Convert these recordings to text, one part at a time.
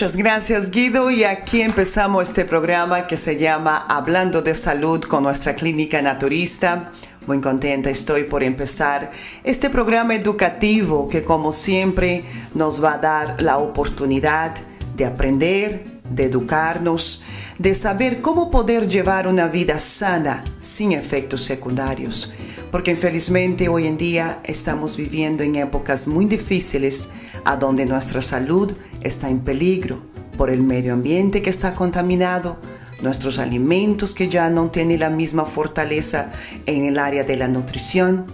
Muchas gracias Guido y aquí empezamos este programa que se llama Hablando de Salud con nuestra clínica naturista. Muy contenta estoy por empezar este programa educativo que como siempre nos va a dar la oportunidad de aprender, de educarnos, de saber cómo poder llevar una vida sana sin efectos secundarios. Porque infelizmente hoy en día estamos viviendo en épocas muy difíciles a donde nuestra salud está en peligro por el medio ambiente que está contaminado, nuestros alimentos que ya no tienen la misma fortaleza en el área de la nutrición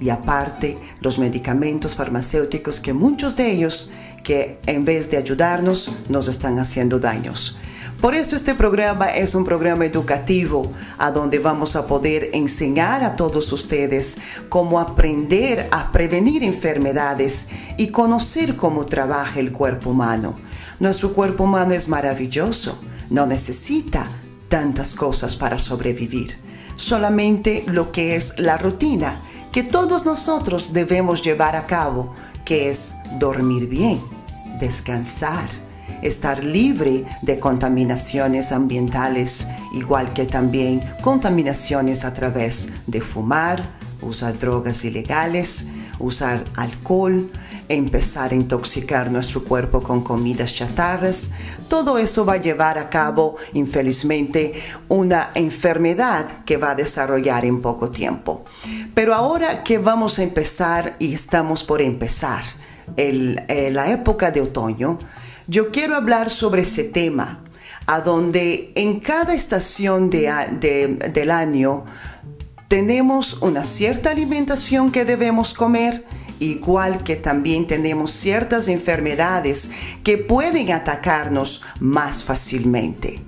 y aparte los medicamentos farmacéuticos que muchos de ellos que en vez de ayudarnos nos están haciendo daños. Por esto este programa es un programa educativo a donde vamos a poder enseñar a todos ustedes cómo aprender a prevenir enfermedades y conocer cómo trabaja el cuerpo humano. Nuestro cuerpo humano es maravilloso, no necesita tantas cosas para sobrevivir, solamente lo que es la rutina que todos nosotros debemos llevar a cabo, que es dormir bien, descansar, estar libre de contaminaciones ambientales, igual que también contaminaciones a través de fumar, usar drogas ilegales, usar alcohol, empezar a intoxicar nuestro cuerpo con comidas chatarras. Todo eso va a llevar a cabo, infelizmente, una enfermedad que va a desarrollar en poco tiempo. Pero ahora que vamos a empezar y estamos por empezar eh, la época de otoño, yo quiero hablar sobre ese tema, a donde en cada estación del año tenemos una cierta alimentación que debemos comer, igual que también tenemos ciertas enfermedades que pueden atacarnos más fácilmente.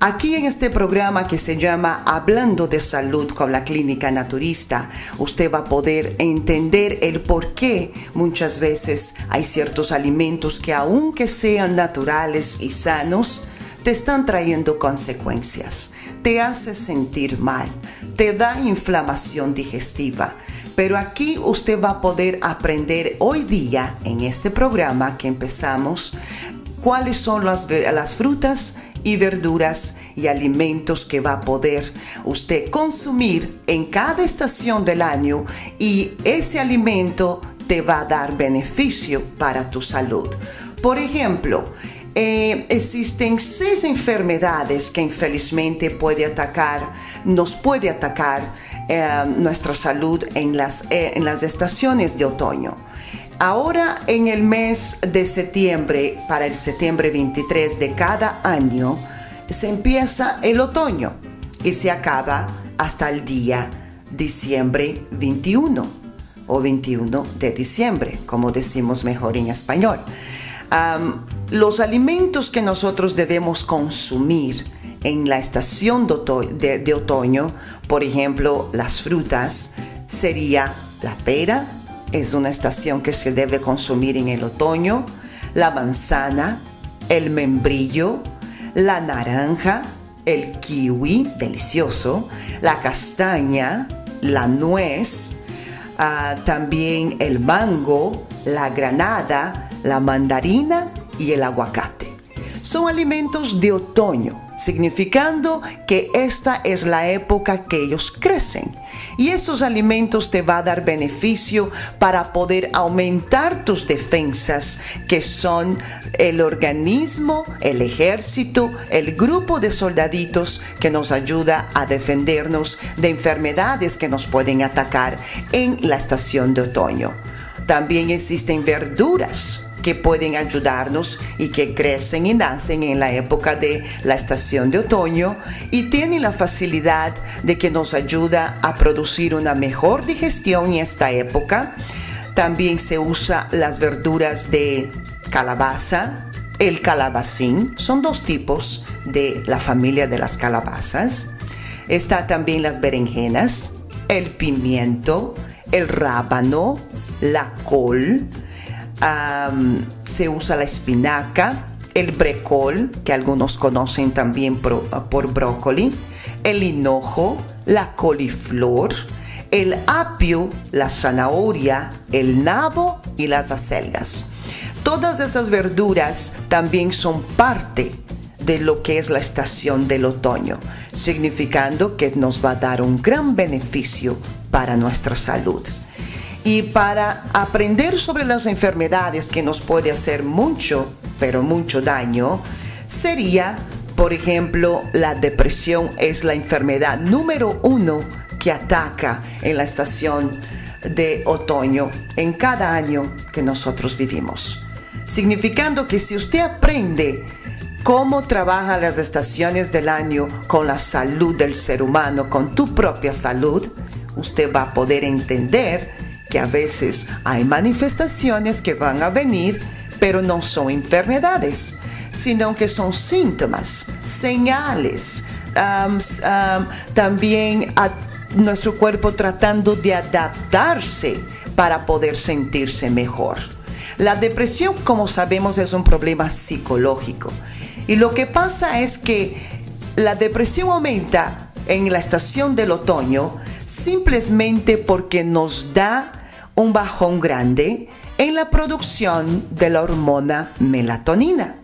Aquí en este programa que se llama Hablando de Salud con la Clínica Naturista, usted va a poder entender el por qué muchas veces hay ciertos alimentos que aunque sean naturales y sanos, te están trayendo consecuencias, te hace sentir mal, te da inflamación digestiva. Pero aquí usted va a poder aprender hoy día en este programa que empezamos cuáles son las, frutas y verduras y alimentos que va a poder usted consumir en cada estación del año y ese alimento te va a dar beneficio para tu salud. Por ejemplo, eh, existen seis enfermedades que infelizmente puede atacar, nos puede atacar eh, nuestra salud en las, eh, en las estaciones de otoño. Ahora en el mes de septiembre, para el septiembre 23 de cada año, se empieza el otoño y se acaba hasta el día diciembre 21 o 21 de diciembre, como decimos mejor en español. los alimentos que nosotros debemos consumir en la estación de otoño, por ejemplo, las frutas, sería la pera, es una estación que se debe consumir en el otoño, la manzana, el membrillo, la naranja, el kiwi, delicioso, la castaña, la nuez, ah, también el mango, la granada, la mandarina y el aguacate. Son alimentos de otoño significando que esta es la época que ellos crecen. Y esos alimentos te va a dar beneficio para poder aumentar tus defensas, que son el organismo, el ejército, el grupo de soldaditos que nos ayuda a defendernos de enfermedades que nos pueden atacar en la estación de otoño. También existen verduras que pueden ayudarnos y que crecen y nacen en la época de la estación de otoño y tienen la facilidad de que nos ayuda a producir una mejor digestión en esta época. También se usa las verduras de calabaza, el calabacín, son dos tipos de la familia de las calabazas. Está también las berenjenas, el pimiento, el rábano, la col, se usa la espinaca, el brecol, que algunos conocen también por, brócoli, el hinojo, la coliflor, el apio, la zanahoria, el nabo y las acelgas. Todas esas verduras también son parte de lo que es la estación del otoño, significando que nos va a dar un gran beneficio para nuestra salud. Y para aprender sobre las enfermedades que nos puede hacer mucho, pero mucho daño, sería, por ejemplo, la depresión es la enfermedad número uno que ataca en la estación de otoño en cada año que nosotros vivimos. Significando que si usted aprende cómo trabajan las estaciones del año con la salud del ser humano, con tu propia salud, usted va a poder entender que a veces hay manifestaciones que van a venir, pero no son enfermedades, sino que son síntomas, señales, también a nuestro cuerpo tratando de adaptarse para poder sentirse mejor. La depresión, como sabemos, es un problema psicológico. Y lo que pasa es que la depresión aumenta en la estación del otoño simplemente porque nos da un bajón grande en la producción de la hormona melatonina,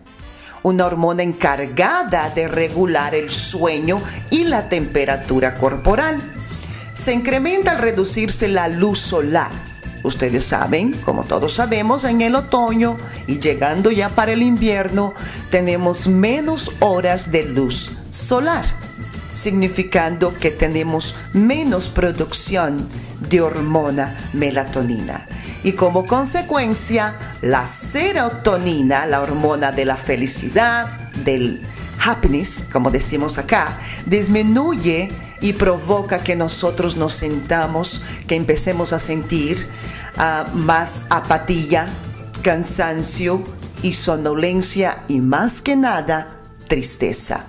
una hormona encargada de regular el sueño y la temperatura corporal. Se incrementa al reducirse la luz solar. Ustedes saben, como todos sabemos, en el otoño y llegando ya para el invierno tenemos menos horas de luz solar, significando que tenemos menos producción de hormona melatonina. Y como consecuencia, la serotonina, la hormona de la felicidad, del happiness, como decimos acá, disminuye y provoca que nosotros nos sentamos, que empecemos a sentir ah, más apatía, cansancio y somnolencia y más que nada tristeza.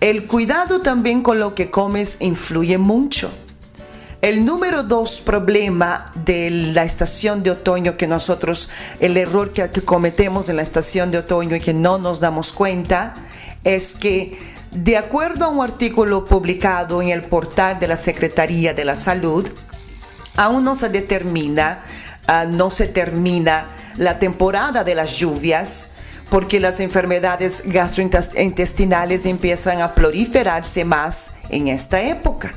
El cuidado también con lo que comes influye mucho. El número dos problema de la estación de otoño que nosotros, el error que cometemos en la estación de otoño y que no nos damos cuenta, es que de acuerdo a un artículo publicado en el portal de la Secretaría de la Salud, aún no se determina, ah, no se termina la temporada de las lluvias porque las enfermedades gastrointestinales empiezan a proliferarse más en esta época.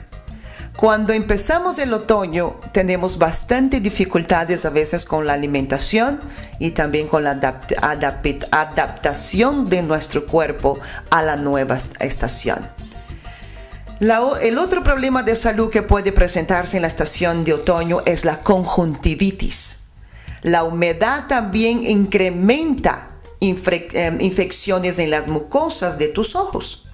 Cuando empezamos el otoño tenemos bastante dificultades a veces con la alimentación y también con la adaptación de nuestro cuerpo a la nueva estación. el otro problema de salud que puede presentarse en la estación de otoño es la conjuntivitis. La humedad también incrementa eh, infecciones en las mucosas de tus ojos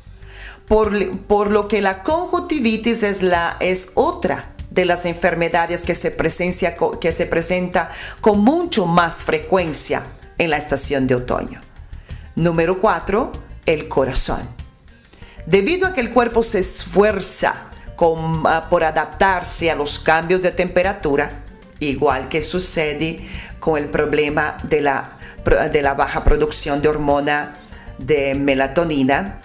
por, lo que la conjuntivitis es, la, es otra de las enfermedades que se, presencia, que se presenta con mucho más frecuencia en la estación de otoño. Número 4. El corazón. Debido a que el cuerpo se esfuerza ah, por adaptarse a los cambios de temperatura, igual que sucede con el problema de la, de la baja producción de hormona de melatonina,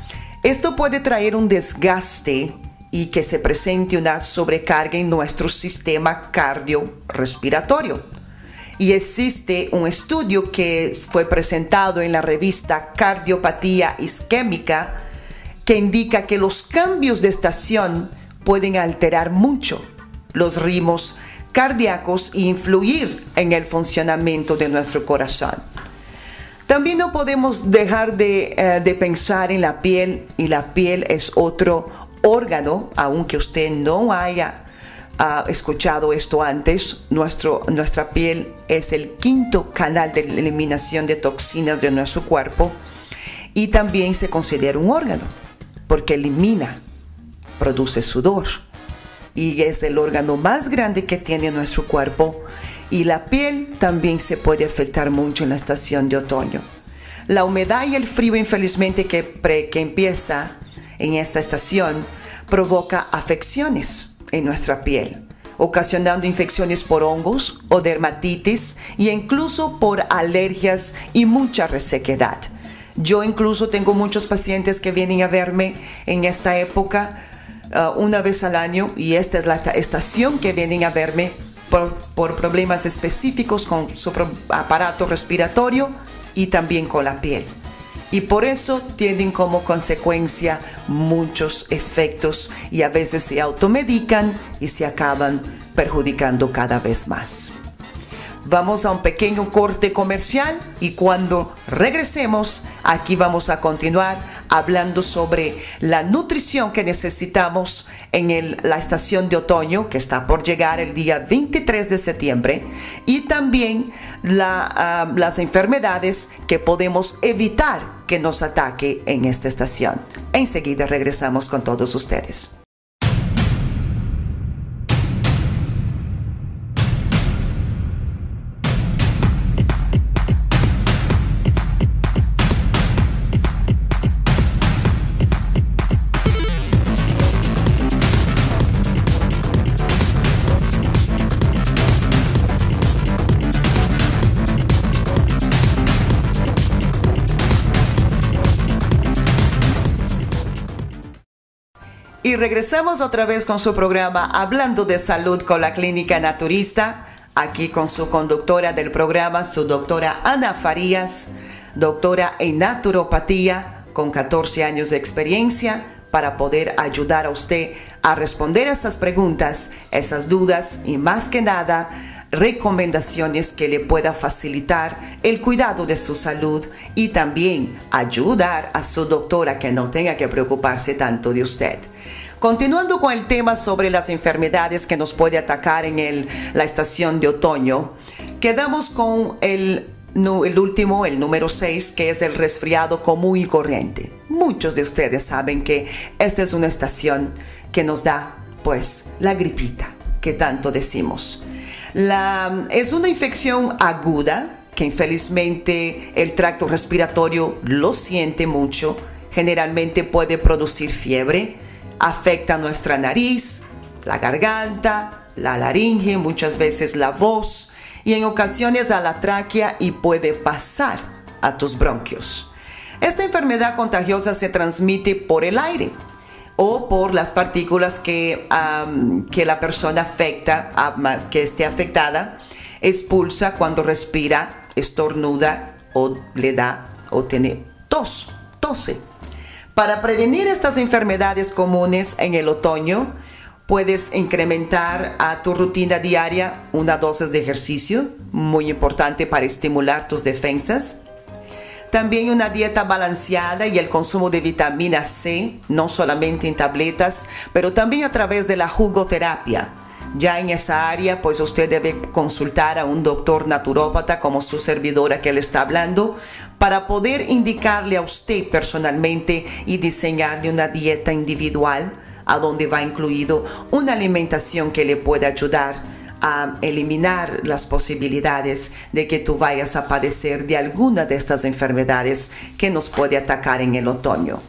esto puede traer un desgaste y que se presente una sobrecarga en nuestro sistema cardiorrespiratorio. Y existe un estudio que fue presentado en la revista Cardiopatía Isquémica que indica que los cambios de estación pueden alterar mucho los ritmos cardíacos e influir en el funcionamiento de nuestro corazón. También no podemos dejar de, eh, pensar en la piel y la piel es otro órgano, aunque usted no haya escuchado esto antes, nuestro, nuestra piel es el quinto canal de eliminación de toxinas de nuestro cuerpo y también se considera un órgano porque elimina, produce sudor y es el órgano más grande que tiene nuestro cuerpo y la piel también se puede afectar mucho en la estación de otoño. La humedad y el frío infelizmente que, que empieza en esta estación provoca afecciones en nuestra piel, ocasionando infecciones por hongos o dermatitis e incluso por alergias y mucha resequedad. Yo incluso tengo muchos pacientes que vienen a verme en esta época uh, una vez al año y esta es la estación que vienen a verme por, problemas específicos con su aparato respiratorio y también con la piel. Y por eso tienen como consecuencia muchos efectos y a veces se automedican y se acaban perjudicando cada vez más. Vamos a un pequeño corte comercial y cuando regresemos aquí vamos a continuar hablando sobre la nutrición que necesitamos en la estación de otoño que está por llegar el día 23 de septiembre y también ah, las enfermedades que podemos evitar que nos ataque en esta estación. Enseguida regresamos con todos ustedes. Y regresamos otra vez con su programa Hablando de Salud con la Clínica Naturista, aquí con su conductora del programa, su doctora Ana Farías, doctora en naturopatía con 14 años de experiencia para poder ayudar a usted a responder esas preguntas, esas dudas y más que nada recomendaciones que le pueda facilitar el cuidado de su salud y también ayudar a su doctora que no tenga que preocuparse tanto de usted. Continuando con el tema sobre las enfermedades que nos puede atacar en la estación de otoño, quedamos con el, el último, el número 6, que es el resfriado común y corriente. Muchos de ustedes saben que esta es una estación que nos da, pues, la gripita que tanto decimos. Es una infección aguda que infelizmente el tracto respiratorio lo siente mucho. Generalmente puede producir fiebre, afecta nuestra nariz, la garganta, la laringe, muchas veces la voz y en ocasiones a la tráquea y puede pasar a tus bronquios. Esta enfermedad contagiosa se transmite por el aire o por las partículas que, que la persona afecta, que esté afectada, expulsa cuando respira, estornuda o le da o tiene tos, tose. Para prevenir estas enfermedades comunes en el otoño, puedes incrementar a tu rutina diaria una dosis de ejercicio, muy importante para estimular tus defensas también una dieta balanceada y el consumo de vitamina C, no solamente en tabletas, pero también a través de la jugoterapia. Ya en esa área, pues usted debe consultar a un doctor naturópata como su servidora que le está hablando para poder indicarle a usted personalmente y diseñarle una dieta individual a donde va incluido una alimentación que le pueda ayudar a eliminar las posibilidades de que tú vayas a padecer de alguna de estas enfermedades que nos puede atacar en el otoño.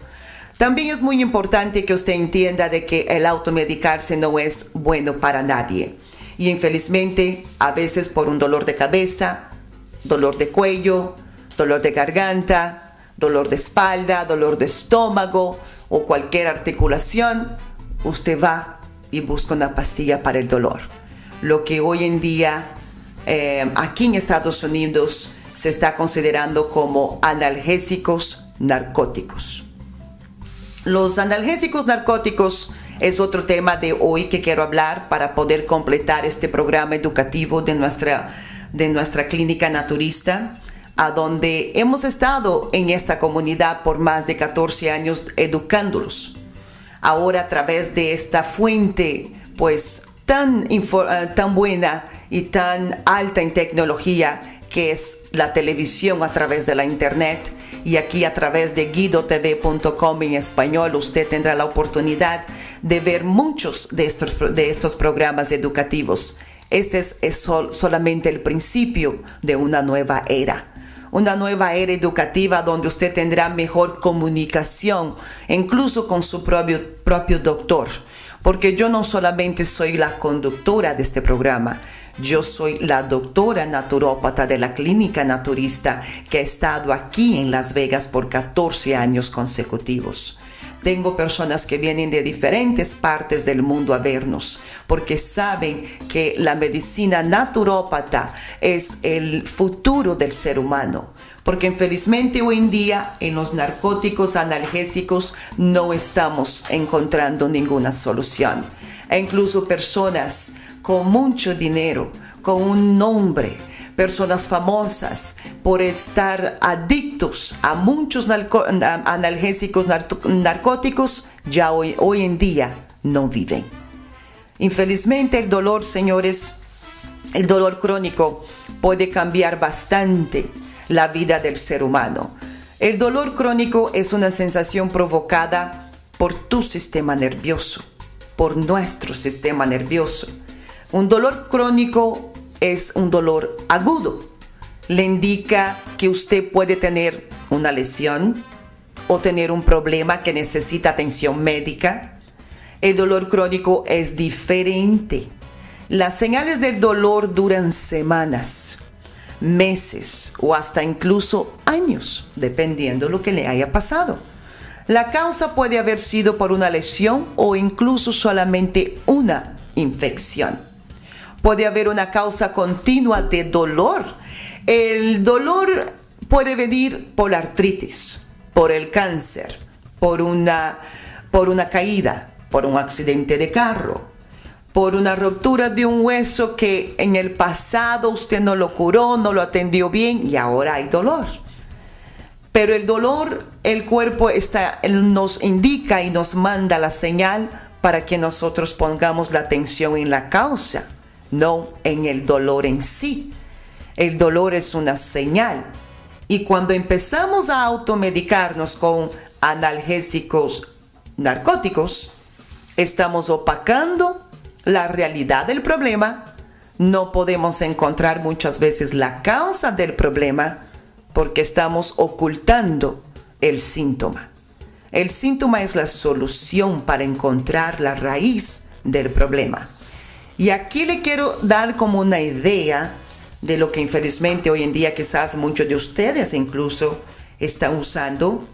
También es muy importante que usted entienda de que el automedicarse no es bueno para nadie. Y infelizmente, a veces por un dolor de cabeza, dolor de cuello, dolor de garganta, dolor de espalda, dolor de estómago o cualquier articulación, usted va y busca una pastilla para el dolor lo que hoy en día eh, aquí en Estados Unidos se está considerando como analgésicos narcóticos. Los analgésicos narcóticos es otro tema de hoy que quiero hablar para poder completar este programa educativo de nuestra, de nuestra clínica naturista, a donde hemos estado en esta comunidad por más de 14 años educándolos. Ahora a través de esta fuente, pues tan, eh, tan buena y tan alta en tecnología, que es la televisión a través de la internet. Y aquí a través de guidotv.com en español usted tendrá la oportunidad de ver muchos de estos, de estos programas educativos. Este es, solamente el principio de una nueva era una nueva era educativa donde usted tendrá mejor comunicación, incluso con su propio, propio doctor. Porque yo no solamente soy la conductora de este programa, yo soy la doctora naturópata de la clínica naturista que ha estado aquí en Las Vegas por 14 años consecutivos. Tengo personas que vienen de diferentes partes del mundo a vernos porque saben que la medicina naturópata es el futuro del ser humano. Porque infelizmente hoy en día en los narcóticos analgésicos no estamos encontrando ninguna solución. E incluso personas con mucho dinero, con un nombre, personas famosas por estar adictos a muchos analgésicos narcóticos, ya hoy, hoy en día no viven. Infelizmente el dolor, señores, el dolor crónico puede cambiar bastante la vida del ser humano. El dolor crónico es una sensación provocada por tu sistema nervioso, por nuestro sistema nervioso. Un dolor crónico es un dolor agudo. Le indica que usted puede tener una lesión o tener un problema que necesita atención médica. El dolor crónico es diferente. Las señales del dolor duran semanas, meses o hasta incluso años, dependiendo lo que le haya pasado. La causa puede haber sido por una lesión o incluso solamente una infección puede haber una causa continua de dolor. El dolor puede venir por la artritis, por el cáncer, por una, por una caída, por un accidente de carro, por una ruptura de un hueso que en el pasado usted no lo curó, no lo atendió bien y ahora hay dolor. Pero el dolor, el cuerpo está, nos indica y nos manda la señal para que nosotros pongamos la atención en la causa no en el dolor en sí. El dolor es una señal. Y cuando empezamos a automedicarnos con analgésicos narcóticos, estamos opacando la realidad del problema. No podemos encontrar muchas veces la causa del problema porque estamos ocultando el síntoma. El síntoma es la solución para encontrar la raíz del problema. Y aquí le quiero dar como una idea de lo que infelizmente hoy en día quizás muchos de ustedes incluso están usando.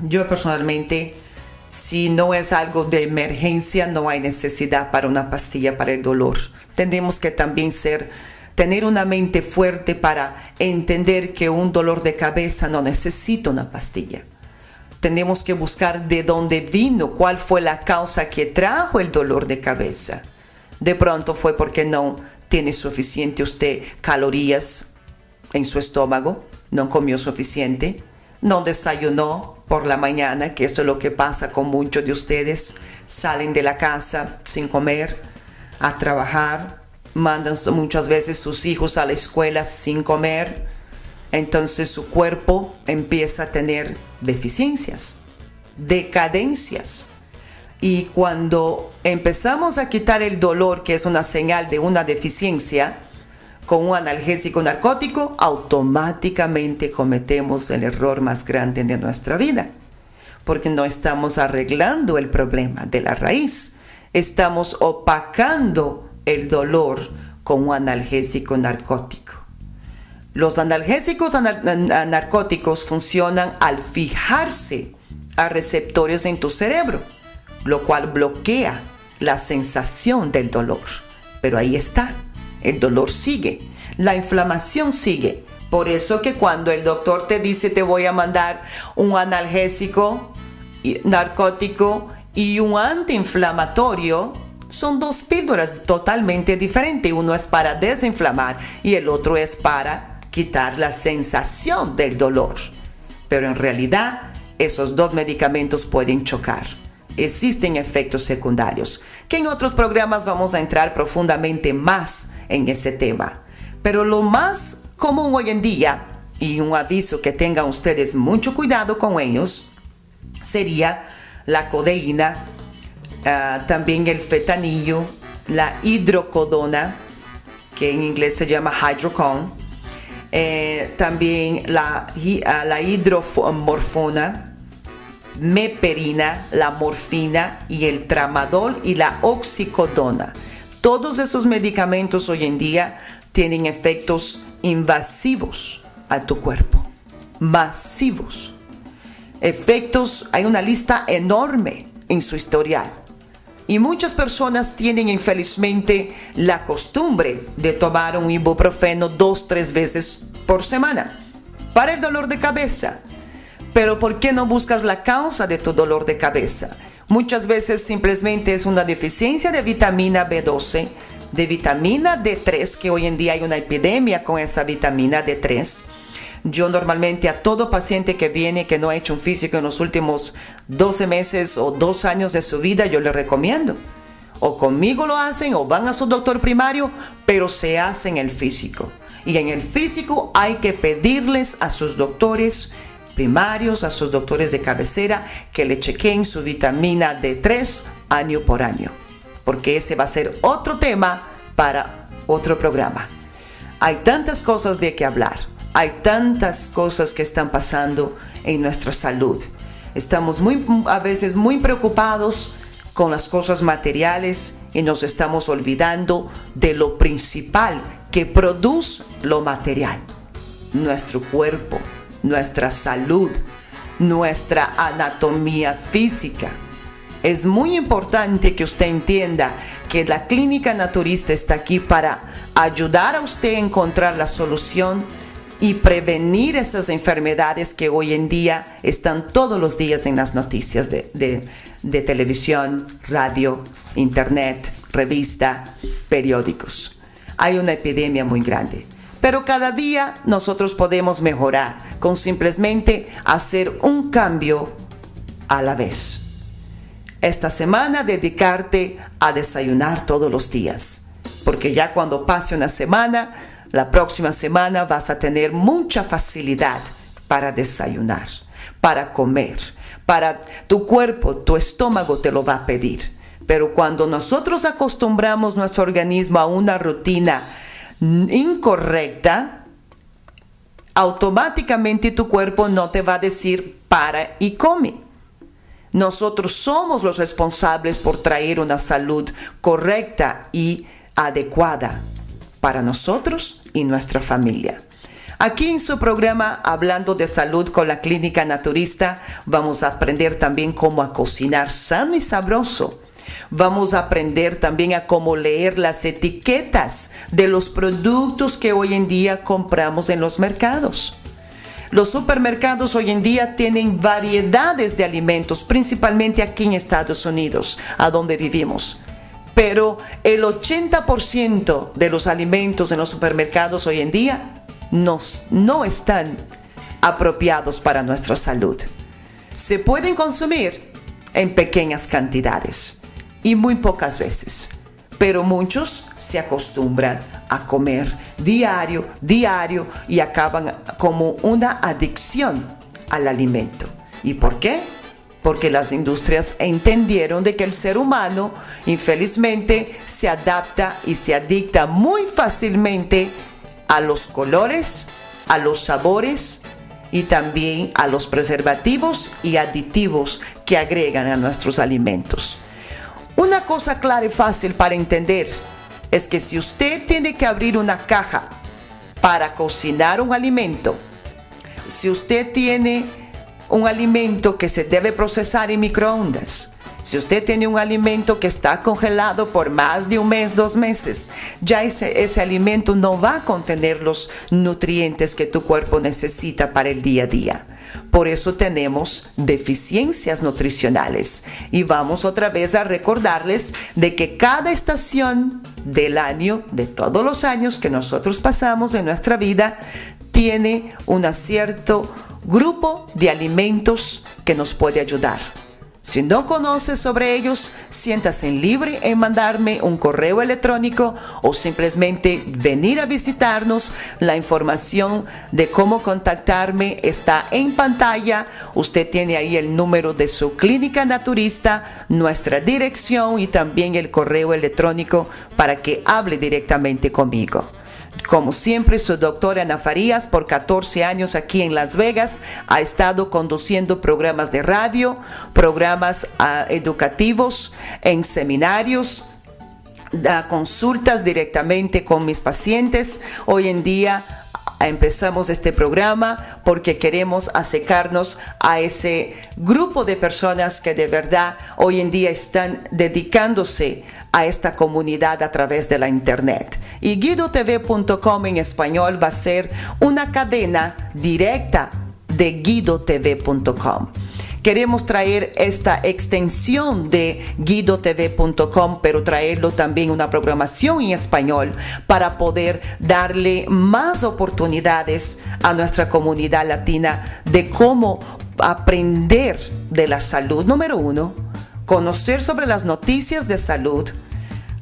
Yo personalmente, si no es algo de emergencia, no hay necesidad para una pastilla para el dolor. Tenemos que también ser tener una mente fuerte para entender que un dolor de cabeza no necesita una pastilla. Tenemos que buscar de dónde vino, cuál fue la causa que trajo el dolor de cabeza de pronto fue porque no tiene suficiente usted calorías en su estómago, no comió suficiente, no desayunó por la mañana, que esto es lo que pasa con muchos de ustedes, salen de la casa sin comer, a trabajar, mandan muchas veces sus hijos a la escuela sin comer, entonces su cuerpo empieza a tener deficiencias, decadencias. Y cuando empezamos a quitar el dolor, que es una señal de una deficiencia, con un analgésico narcótico, automáticamente cometemos el error más grande de nuestra vida, porque no estamos arreglando el problema de la raíz, estamos opacando el dolor con un analgésico narcótico. Los analgésicos narcóticos funcionan al fijarse a receptores en tu cerebro lo cual bloquea la sensación del dolor. Pero ahí está, el dolor sigue, la inflamación sigue. Por eso que cuando el doctor te dice te voy a mandar un analgésico narcótico y un antiinflamatorio son dos píldoras totalmente diferentes. Uno es para desinflamar y el otro es para quitar la sensación del dolor. Pero en realidad esos dos medicamentos pueden chocar. Existen efectos secundarios, que en otros programas vamos a entrar profundamente más en ese tema. Pero lo más común hoy en día, y un aviso que tengan ustedes mucho cuidado con ellos, sería la codeína, ah, también el fetanillo, la hidrocodona, que en inglés se llama hydrocon, eh, también la, ah, la hidromorfona, meperina, la morfina y el tramadol y la oxicodona. Todos esos medicamentos hoy en día tienen efectos invasivos a tu cuerpo, masivos. Efectos, hay una lista enorme en su historial. Y muchas personas tienen infelizmente la costumbre de tomar un ibuprofeno dos, tres veces por semana para el dolor de cabeza. Pero ¿por qué no buscas la causa de tu dolor de cabeza? Muchas veces simplemente es una deficiencia de vitamina B12, de vitamina D3, que hoy en día hay una epidemia con esa vitamina D3. Yo normalmente a todo paciente que viene que no ha hecho un físico en los últimos 12 meses o dos años de su vida, yo le recomiendo. O conmigo lo hacen o van a su doctor primario, pero se hacen el físico. Y en el físico hay que pedirles a sus doctores primarios, a sus doctores de cabecera, que le chequeen su vitamina D3 año por año, porque ese va a ser otro tema para otro programa. Hay tantas cosas de que hablar, hay tantas cosas que están pasando en nuestra salud. Estamos muy, a veces muy preocupados con las cosas materiales y nos estamos olvidando de lo principal que produce lo material, nuestro cuerpo, nuestra salud, nuestra anatomía física. Es muy importante que usted entienda que la clínica naturista está aquí para ayudar a usted a encontrar la solución y prevenir esas enfermedades que hoy en día están todos los días en las noticias de, televisión, radio, internet, revista, periódicos. Hay una epidemia muy grande. Pero cada día nosotros podemos mejorar con simplemente hacer un cambio a la vez. Esta semana dedicarte a desayunar todos los días, porque ya cuando pase una semana, la próxima semana vas a tener mucha facilidad para desayunar, para comer, para tu cuerpo, tu estómago te lo va a pedir. Pero cuando nosotros acostumbramos nuestro organismo a una rutina incorrecta, automáticamente tu cuerpo no te va a decir para y come. Nosotros somos los responsables por traer una salud correcta y adecuada para nosotros y nuestra familia. Aquí en su programa Hablando de Salud con la Clínica Naturista vamos a aprender también cómo a cocinar sano y sabroso Vamos a aprender también a cómo leer las etiquetas de los productos que hoy en día compramos en los mercados. Los supermercados hoy en día tienen variedades de alimentos, principalmente aquí en Estados Unidos, a donde vivimos. Pero el 80% de los alimentos en los supermercados hoy en día no están apropiados para nuestra salud. Se pueden consumir en pequeñas cantidades y muy pocas veces. Pero muchos se acostumbran a comer diario, diario y acaban como una adicción al alimento. ¿Y por qué? Porque las industrias entendieron de que el ser humano infelizmente se adapta y se adicta muy fácilmente a los colores, a los sabores y también a los preservativos y aditivos que agregan a nuestros alimentos. Una cosa clara y fácil para entender es que si usted tiene que abrir una caja para cocinar un alimento, si usted tiene un alimento que se debe procesar en microondas, Si usted tiene un alimento que está congelado por más de un mes, dos meses, ya ese, alimento no va a contener los nutrientes que tu cuerpo necesita para el día a día. Por eso tenemos deficiencias nutricionales. Y vamos otra vez a recordarles de que cada estación del año, de todos los años que nosotros pasamos en nuestra vida, tiene un cierto grupo de alimentos que nos puede ayudar. Si no conoces sobre ellos, siéntase libre en mandarme un correo electrónico o simplemente venir a visitarnos. La información de cómo contactarme está en pantalla. Usted tiene ahí el número de su clínica naturista, nuestra dirección y también el correo electrónico para que hable directamente conmigo. Como siempre, su doctora Ana Farías, por 14 años aquí en Las Vegas, ha estado conduciendo programas de radio, programas uh, educativos, en seminarios, da consultas directamente con mis pacientes. Hoy en día empezamos este programa porque queremos acercarnos a ese grupo de personas que de verdad hoy en día están dedicándose a esta comunidad a través de la internet. Y guidotv.com en español va a ser una cadena directa de guidotv.com. Queremos traer esta extensión de guidotv.com, pero traerlo también una programación en español para poder darle más oportunidades a nuestra comunidad latina de cómo aprender de la salud, número uno, conocer sobre las noticias de salud,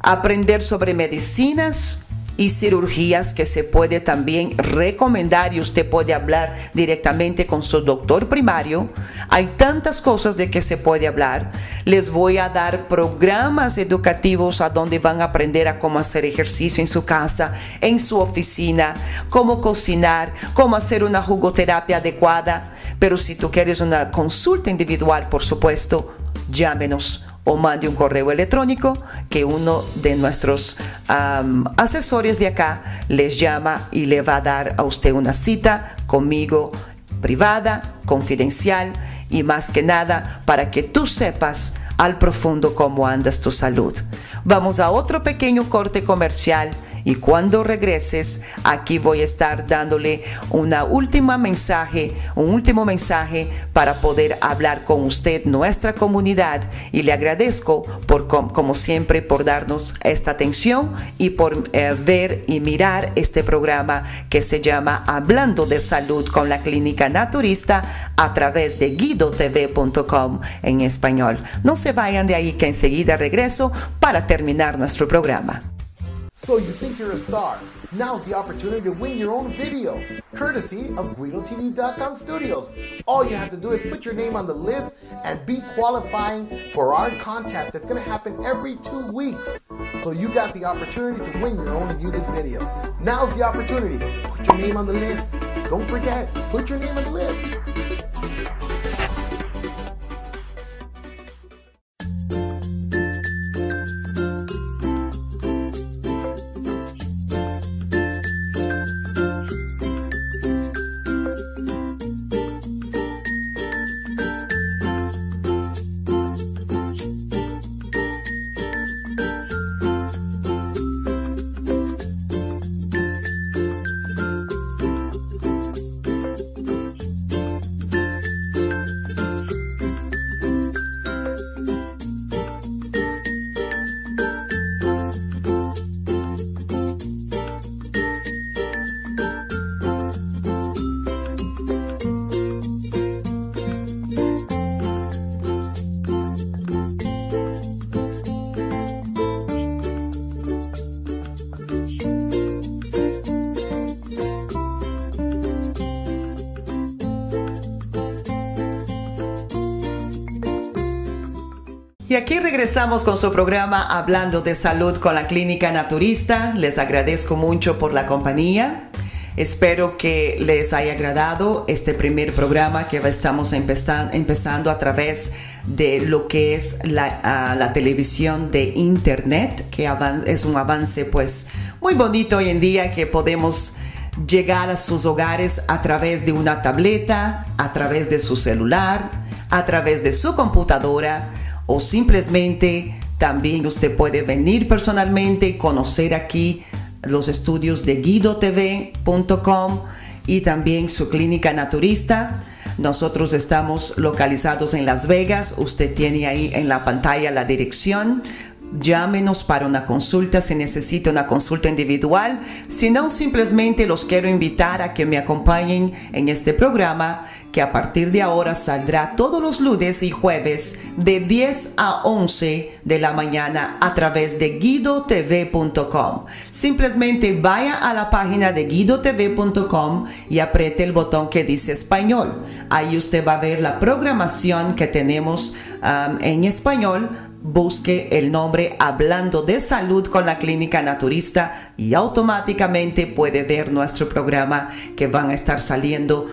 aprender sobre medicinas, y cirugías que se puede también recomendar y usted puede hablar directamente con su doctor primario. Hay tantas cosas de que se puede hablar. Les voy a dar programas educativos a donde van a aprender a cómo hacer ejercicio en su casa, en su oficina, cómo cocinar, cómo hacer una jugoterapia adecuada. Pero si tú quieres una consulta individual, por supuesto, llámenos o mande un correo electrónico que uno de nuestros asesores de acá les llama y le va a dar a usted una cita conmigo privada, confidencial y más que nada para que tú sepas al profundo cómo andas tu salud. Vamos a otro pequeño corte comercial y cuando regreses, aquí voy a estar dándole una última mensaje, un último mensaje para poder hablar con usted, nuestra comunidad. Y le agradezco por, como siempre, por darnos esta atención y por eh, ver y mirar este programa que se llama Hablando de Salud con la Clínica Naturista a través de guidotv.com en español. No se vayan de ahí que enseguida regreso para terminar nuestro programa. So you think you're a star. Now's the opportunity to win your own video, courtesy of GuidoTV.com Studios. All you have to do is put your name on the list and be qualifying for our contest that's going to happen every two weeks. So you got the opportunity to win your own music video. Now's the opportunity. Put your name on the list. Don't forget, put your name on the list. Y aquí regresamos con su programa Hablando de Salud con la Clínica Naturista. Les agradezco mucho por la compañía. Espero que les haya agradado este primer programa que estamos empezando a través de lo que es la, la televisión de Internet, que es un avance pues muy bonito hoy en día que podemos llegar a sus hogares a través de una tableta, a través de su celular, a través de su computadora o simplemente también usted puede venir personalmente conocer aquí los estudios de guidotv.com y también su clínica naturista. Nosotros estamos localizados en Las Vegas. Usted tiene ahí en la pantalla la dirección llámenos para una consulta si necesita una consulta individual. Si no, simplemente los quiero invitar a que me acompañen en este programa que a partir de ahora saldrá todos los lunes y jueves de 10 a 11 de la mañana a través de guidotv.com. Simplemente vaya a la página de guidotv.com y apriete el botón que dice español. Ahí usted va a ver la programación que tenemos um, en español busque el nombre Hablando de Salud con la Clínica Naturista y automáticamente puede ver nuestro programa que van a estar saliendo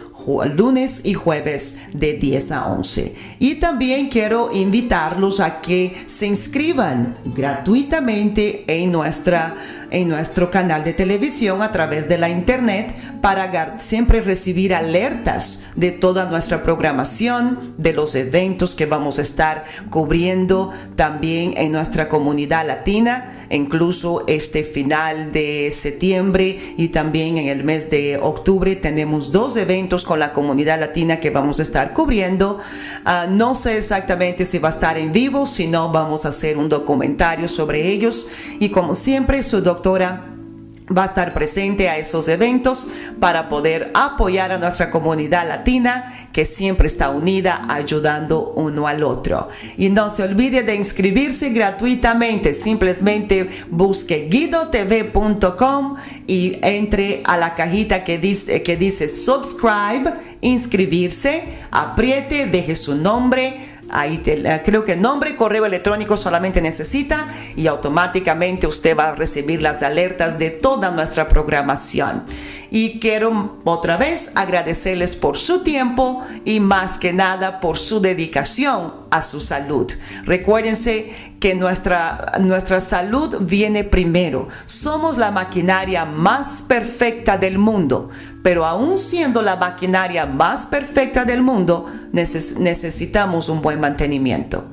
lunes y jueves de 10 a 11. Y también quiero invitarlos a que se inscriban gratuitamente en, nuestra, en nuestro canal de televisión a través de la internet para siempre recibir alertas de toda nuestra programación, de los eventos que vamos a estar cubriendo también en nuestra comunidad latina incluso este final de septiembre y también en el mes de octubre tenemos dos eventos con la comunidad latina que vamos a estar cubriendo. Ah, no sé exactamente si va a estar en vivo, si no vamos a hacer un documentario sobre ellos y como siempre su doctora va a estar presente a esos eventos para poder apoyar a nuestra comunidad latina que siempre está unida ayudando uno al otro. Y no se olvide de inscribirse gratuitamente, simplemente busque guidotv.com y entre a la cajita que dice, que dice subscribe, inscribirse, apriete, deje su nombre, Ahí eh, creo que nombre, correo electrónico solamente necesita y automáticamente usted va a recibir las alertas de toda nuestra programación. Y quiero otra vez agradecerles por su tiempo y más que nada por su dedicación a su salud. Recuérdense que nuestra, nuestra salud viene primero. Somos la maquinaria más perfecta del mundo, pero aún siendo la maquinaria más perfecta del mundo, necesitamos un buen mantenimiento.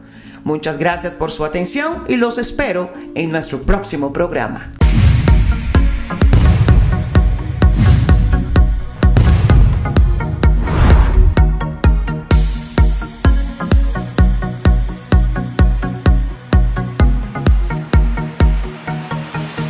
Muchas gracias por su atención y los espero en nuestro próximo programa.